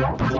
Yeah.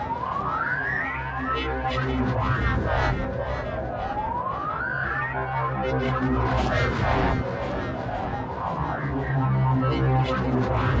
Thank you.